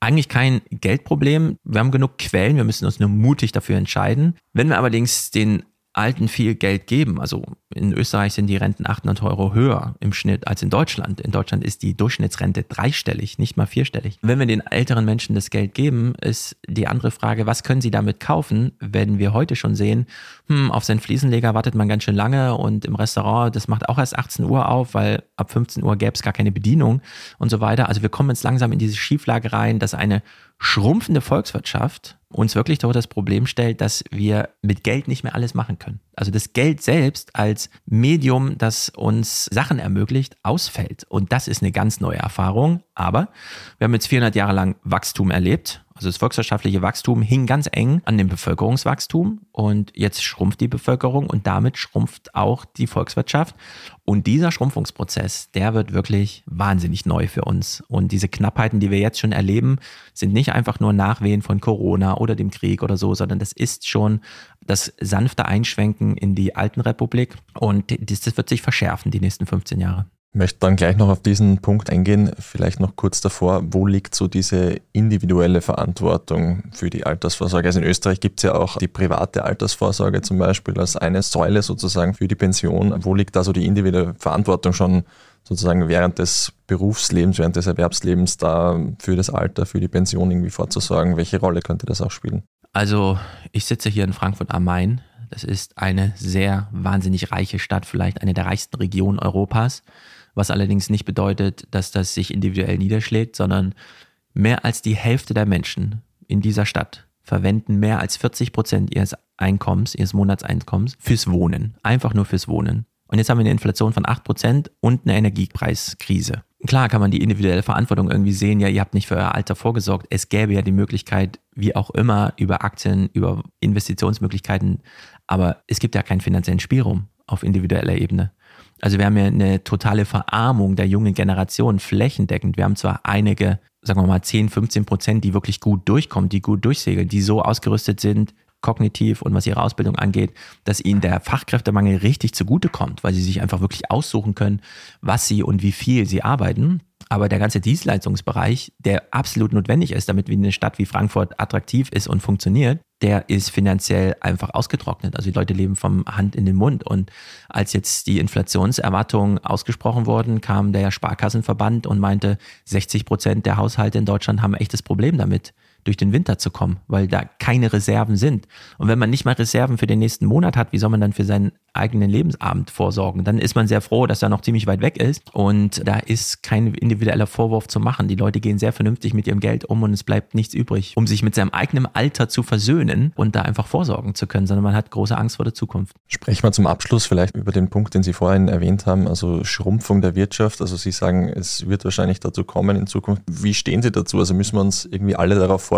eigentlich kein Geldproblem. Wir haben genug Quellen. Wir müssen uns nur mutig dafür entscheiden. Wenn wir allerdings den Alten viel Geld geben. Also in Österreich sind die Renten 800 Euro höher im Schnitt als in Deutschland. In Deutschland ist die Durchschnittsrente dreistellig, nicht mal vierstellig. Wenn wir den älteren Menschen das Geld geben, ist die andere Frage, was können sie damit kaufen, wenn wir heute schon sehen, hm, auf seinen Fliesenleger wartet man ganz schön lange und im Restaurant, das macht auch erst 18 Uhr auf, weil ab 15 Uhr gäbe es gar keine Bedienung und so weiter. Also wir kommen jetzt langsam in diese Schieflage rein, dass eine schrumpfende Volkswirtschaft uns wirklich doch das Problem stellt, dass wir mit Geld nicht mehr alles machen können. Also das Geld selbst als Medium, das uns Sachen ermöglicht, ausfällt. Und das ist eine ganz neue Erfahrung. Aber wir haben jetzt 400 Jahre lang Wachstum erlebt also das volkswirtschaftliche Wachstum hing ganz eng an dem Bevölkerungswachstum und jetzt schrumpft die Bevölkerung und damit schrumpft auch die Volkswirtschaft. Und dieser Schrumpfungsprozess, der wird wirklich wahnsinnig neu für uns. Und diese Knappheiten, die wir jetzt schon erleben, sind nicht einfach nur Nachwehen von Corona oder dem Krieg oder so, sondern das ist schon das sanfte Einschwenken in die alten Republik und das wird sich verschärfen die nächsten 15 Jahre. Möchte dann gleich noch auf diesen Punkt eingehen, vielleicht noch kurz davor, wo liegt so diese individuelle Verantwortung für die Altersvorsorge? Also in Österreich gibt es ja auch die private Altersvorsorge zum Beispiel als eine Säule sozusagen für die Pension. Wo liegt da so die individuelle Verantwortung schon sozusagen während des Berufslebens, während des Erwerbslebens da für das Alter, für die Pension irgendwie vorzusorgen? Welche Rolle könnte das auch spielen? Also ich sitze hier in Frankfurt am Main. Das ist eine sehr wahnsinnig reiche Stadt, vielleicht eine der reichsten Regionen Europas was allerdings nicht bedeutet, dass das sich individuell niederschlägt, sondern mehr als die Hälfte der Menschen in dieser Stadt verwenden mehr als 40 Prozent ihres Einkommens, ihres Monatseinkommens fürs Wohnen. Einfach nur fürs Wohnen. Und jetzt haben wir eine Inflation von 8 Prozent und eine Energiepreiskrise. Klar kann man die individuelle Verantwortung irgendwie sehen, ja, ihr habt nicht für euer Alter vorgesorgt. Es gäbe ja die Möglichkeit, wie auch immer, über Aktien, über Investitionsmöglichkeiten, aber es gibt ja keinen finanziellen Spielraum auf individueller Ebene. Also wir haben ja eine totale Verarmung der jungen Generation flächendeckend. Wir haben zwar einige, sagen wir mal 10, 15 Prozent, die wirklich gut durchkommen, die gut durchsegeln, die so ausgerüstet sind, kognitiv und was ihre Ausbildung angeht, dass ihnen der Fachkräftemangel richtig zugutekommt, weil sie sich einfach wirklich aussuchen können, was sie und wie viel sie arbeiten. Aber der ganze Dienstleistungsbereich, der absolut notwendig ist, damit eine Stadt wie Frankfurt attraktiv ist und funktioniert, der ist finanziell einfach ausgetrocknet. Also die Leute leben vom Hand in den Mund. Und als jetzt die Inflationserwartungen ausgesprochen wurden, kam der Sparkassenverband und meinte, 60 Prozent der Haushalte in Deutschland haben ein echtes Problem damit durch den Winter zu kommen, weil da keine Reserven sind. Und wenn man nicht mal Reserven für den nächsten Monat hat, wie soll man dann für seinen eigenen Lebensabend vorsorgen? Dann ist man sehr froh, dass er noch ziemlich weit weg ist und da ist kein individueller Vorwurf zu machen. Die Leute gehen sehr vernünftig mit ihrem Geld um und es bleibt nichts übrig, um sich mit seinem eigenen Alter zu versöhnen und da einfach vorsorgen zu können, sondern man hat große Angst vor der Zukunft. Sprechen wir zum Abschluss vielleicht über den Punkt, den Sie vorhin erwähnt haben, also Schrumpfung der Wirtschaft. Also Sie sagen, es wird wahrscheinlich dazu kommen in Zukunft. Wie stehen Sie dazu? Also müssen wir uns irgendwie alle darauf vorbereiten,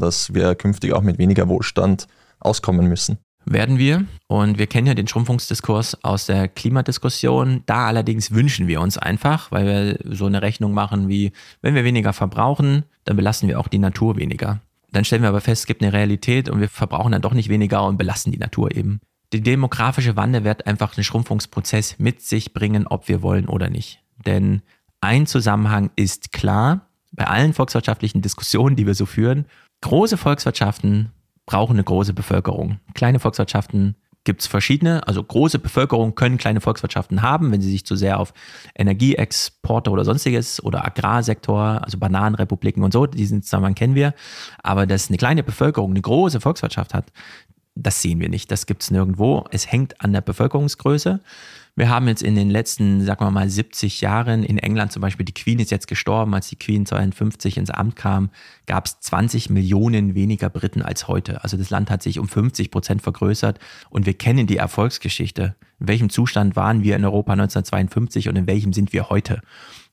dass wir künftig auch mit weniger Wohlstand auskommen müssen? Werden wir. Und wir kennen ja den Schrumpfungsdiskurs aus der Klimadiskussion. Da allerdings wünschen wir uns einfach, weil wir so eine Rechnung machen wie, wenn wir weniger verbrauchen, dann belasten wir auch die Natur weniger. Dann stellen wir aber fest, es gibt eine Realität und wir verbrauchen dann doch nicht weniger und belasten die Natur eben. Die demografische Wandel wird einfach einen Schrumpfungsprozess mit sich bringen, ob wir wollen oder nicht. Denn ein Zusammenhang ist klar, bei allen volkswirtschaftlichen Diskussionen, die wir so führen, große Volkswirtschaften brauchen eine große Bevölkerung. Kleine Volkswirtschaften gibt es verschiedene. Also große Bevölkerung können kleine Volkswirtschaften haben, wenn sie sich zu sehr auf Energieexporte oder sonstiges oder Agrarsektor, also Bananenrepubliken und so, diesen Zusammenhang kennen wir. Aber dass eine kleine Bevölkerung eine große Volkswirtschaft hat, das sehen wir nicht. Das gibt es nirgendwo. Es hängt an der Bevölkerungsgröße. Wir haben jetzt in den letzten, sagen wir mal, 70 Jahren in England zum Beispiel, die Queen ist jetzt gestorben, als die Queen 52 ins Amt kam, gab es 20 Millionen weniger Briten als heute. Also das Land hat sich um 50 Prozent vergrößert und wir kennen die Erfolgsgeschichte. In welchem Zustand waren wir in Europa 1952 und in welchem sind wir heute?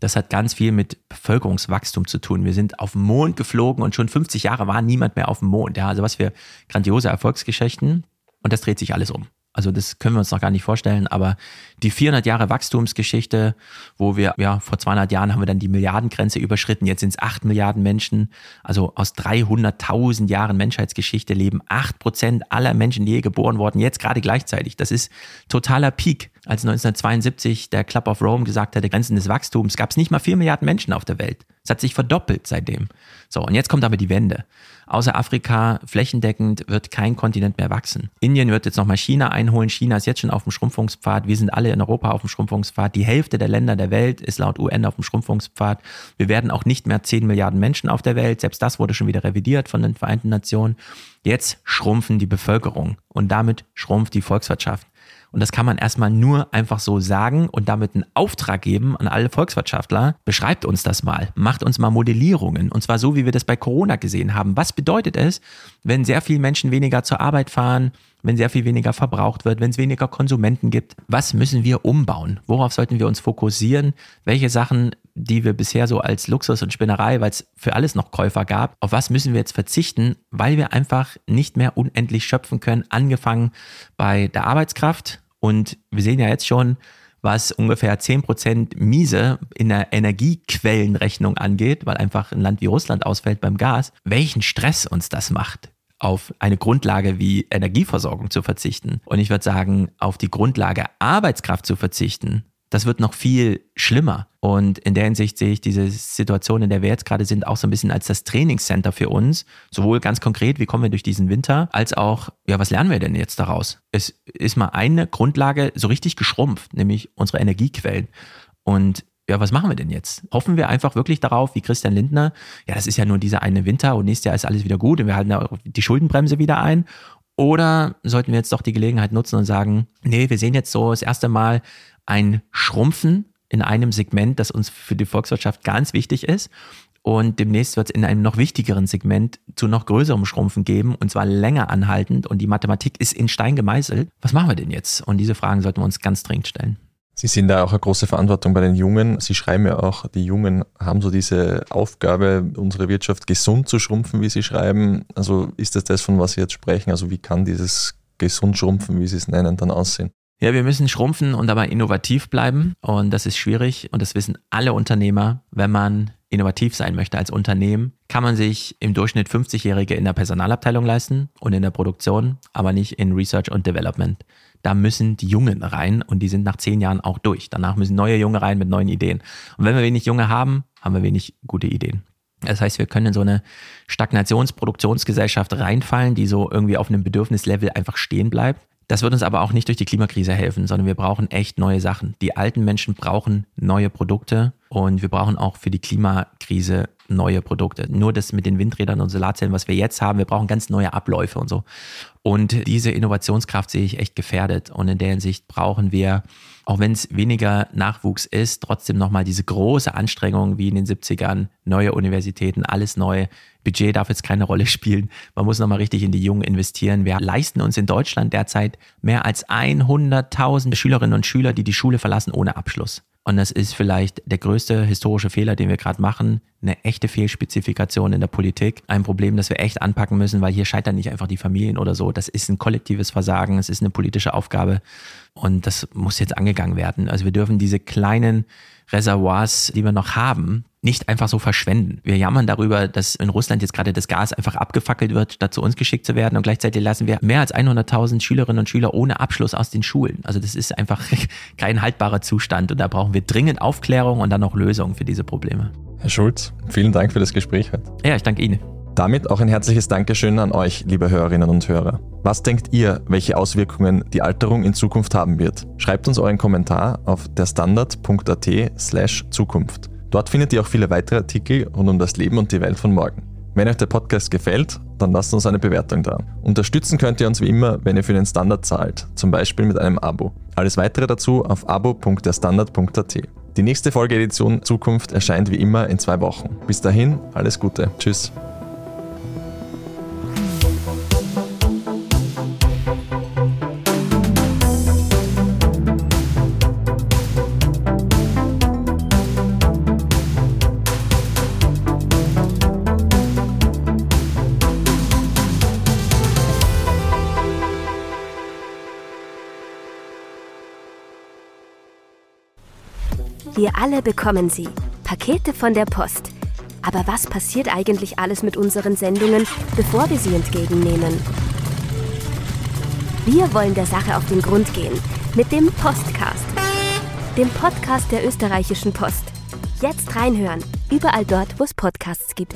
Das hat ganz viel mit Bevölkerungswachstum zu tun. Wir sind auf den Mond geflogen und schon 50 Jahre war niemand mehr auf dem Mond. Ja, also was für grandiose Erfolgsgeschichten. Und das dreht sich alles um. Also das können wir uns noch gar nicht vorstellen, aber die 400 Jahre Wachstumsgeschichte, wo wir, ja, vor 200 Jahren haben wir dann die Milliardengrenze überschritten, jetzt sind es 8 Milliarden Menschen, also aus 300.000 Jahren Menschheitsgeschichte leben 8 Prozent aller Menschen, die je geboren wurden, jetzt gerade gleichzeitig. Das ist totaler Peak. Als 1972 der Club of Rome gesagt hatte, Grenzen des Wachstums, gab es nicht mal 4 Milliarden Menschen auf der Welt. Es hat sich verdoppelt seitdem. So, und jetzt kommt aber die Wende. Außer Afrika flächendeckend wird kein Kontinent mehr wachsen. Indien wird jetzt nochmal China einholen. China ist jetzt schon auf dem Schrumpfungspfad. Wir sind alle in Europa auf dem Schrumpfungspfad. Die Hälfte der Länder der Welt ist laut UN auf dem Schrumpfungspfad. Wir werden auch nicht mehr 10 Milliarden Menschen auf der Welt. Selbst das wurde schon wieder revidiert von den Vereinten Nationen. Jetzt schrumpfen die Bevölkerung und damit schrumpft die Volkswirtschaft. Und das kann man erstmal nur einfach so sagen und damit einen Auftrag geben an alle Volkswirtschaftler. Beschreibt uns das mal. Macht uns mal Modellierungen. Und zwar so, wie wir das bei Corona gesehen haben. Was bedeutet es, wenn sehr viele Menschen weniger zur Arbeit fahren, wenn sehr viel weniger verbraucht wird, wenn es weniger Konsumenten gibt? Was müssen wir umbauen? Worauf sollten wir uns fokussieren? Welche Sachen, die wir bisher so als Luxus und Spinnerei, weil es für alles noch Käufer gab, auf was müssen wir jetzt verzichten, weil wir einfach nicht mehr unendlich schöpfen können, angefangen bei der Arbeitskraft. Und wir sehen ja jetzt schon, was ungefähr 10% miese in der Energiequellenrechnung angeht, weil einfach ein Land wie Russland ausfällt beim Gas, welchen Stress uns das macht auf eine Grundlage wie Energieversorgung zu verzichten. Und ich würde sagen, auf die Grundlage Arbeitskraft zu verzichten, das wird noch viel schlimmer. Und in der Hinsicht sehe ich diese Situation, in der wir jetzt gerade sind, auch so ein bisschen als das Trainingscenter für uns. Sowohl ganz konkret, wie kommen wir durch diesen Winter, als auch, ja, was lernen wir denn jetzt daraus? Es ist mal eine Grundlage so richtig geschrumpft, nämlich unsere Energiequellen. Und ja, was machen wir denn jetzt? Hoffen wir einfach wirklich darauf, wie Christian Lindner, ja, das ist ja nur dieser eine Winter und nächstes Jahr ist alles wieder gut und wir halten die Schuldenbremse wieder ein. Oder sollten wir jetzt doch die Gelegenheit nutzen und sagen, nee, wir sehen jetzt so das erste Mal ein Schrumpfen in einem Segment, das uns für die Volkswirtschaft ganz wichtig ist. Und demnächst wird es in einem noch wichtigeren Segment zu noch größerem Schrumpfen geben und zwar länger anhaltend. Und die Mathematik ist in Stein gemeißelt. Was machen wir denn jetzt? Und diese Fragen sollten wir uns ganz dringend stellen. Sie sehen da auch eine große Verantwortung bei den Jungen. Sie schreiben ja auch, die Jungen haben so diese Aufgabe, unsere Wirtschaft gesund zu schrumpfen, wie Sie schreiben. Also ist das das, von was Sie jetzt sprechen? Also wie kann dieses gesund schrumpfen, wie Sie es nennen, dann aussehen? Ja, wir müssen schrumpfen und dabei innovativ bleiben. Und das ist schwierig. Und das wissen alle Unternehmer. Wenn man innovativ sein möchte als Unternehmen, kann man sich im Durchschnitt 50-Jährige in der Personalabteilung leisten und in der Produktion, aber nicht in Research und Development da müssen die Jungen rein und die sind nach zehn Jahren auch durch. Danach müssen neue Junge rein mit neuen Ideen. Und wenn wir wenig Junge haben, haben wir wenig gute Ideen. Das heißt, wir können in so eine Stagnationsproduktionsgesellschaft reinfallen, die so irgendwie auf einem Bedürfnislevel einfach stehen bleibt. Das wird uns aber auch nicht durch die Klimakrise helfen, sondern wir brauchen echt neue Sachen. Die alten Menschen brauchen neue Produkte und wir brauchen auch für die Klimakrise neue Produkte. Nur das mit den Windrädern und Solarzellen, was wir jetzt haben, wir brauchen ganz neue Abläufe und so. Und diese Innovationskraft sehe ich echt gefährdet. Und in der Hinsicht brauchen wir, auch wenn es weniger Nachwuchs ist, trotzdem nochmal diese große Anstrengung wie in den 70ern, neue Universitäten, alles neu. Budget darf jetzt keine Rolle spielen. Man muss nochmal richtig in die Jungen investieren. Wir leisten uns in Deutschland derzeit mehr als 100.000 Schülerinnen und Schüler, die die Schule verlassen ohne Abschluss. Und das ist vielleicht der größte historische Fehler, den wir gerade machen. Eine echte Fehlspezifikation in der Politik. Ein Problem, das wir echt anpacken müssen, weil hier scheitern nicht einfach die Familien oder so. Das ist ein kollektives Versagen. Es ist eine politische Aufgabe. Und das muss jetzt angegangen werden. Also wir dürfen diese kleinen Reservoirs, die wir noch haben, nicht einfach so verschwenden. Wir jammern darüber, dass in Russland jetzt gerade das Gas einfach abgefackelt wird, statt zu uns geschickt zu werden. Und gleichzeitig lassen wir mehr als 100.000 Schülerinnen und Schüler ohne Abschluss aus den Schulen. Also das ist einfach kein haltbarer Zustand. Und da brauchen wir dringend Aufklärung und dann auch Lösungen für diese Probleme. Herr Schulz, vielen Dank für das Gespräch heute. Ja, ich danke Ihnen. Damit auch ein herzliches Dankeschön an euch, liebe Hörerinnen und Hörer. Was denkt ihr, welche Auswirkungen die Alterung in Zukunft haben wird? Schreibt uns euren Kommentar auf derstandard.at slash Zukunft. Dort findet ihr auch viele weitere Artikel rund um das Leben und die Welt von morgen. Wenn euch der Podcast gefällt, dann lasst uns eine Bewertung da. Unterstützen könnt ihr uns wie immer, wenn ihr für den Standard zahlt, zum Beispiel mit einem Abo. Alles weitere dazu auf abo.derstandard.at. Die nächste Folgeedition Zukunft erscheint wie immer in zwei Wochen. Bis dahin, alles Gute. Tschüss. Wir alle bekommen sie. Pakete von der Post. Aber was passiert eigentlich alles mit unseren Sendungen, bevor wir sie entgegennehmen? Wir wollen der Sache auf den Grund gehen mit dem Postcast. Dem Podcast der österreichischen Post. Jetzt reinhören, überall dort, wo es Podcasts gibt.